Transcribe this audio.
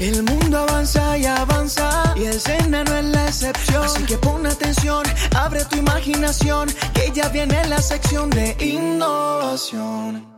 El mundo avanza y avanza y el Sena no es la excepción. Así que pon atención, abre tu imaginación, que ya viene la sección de innovación.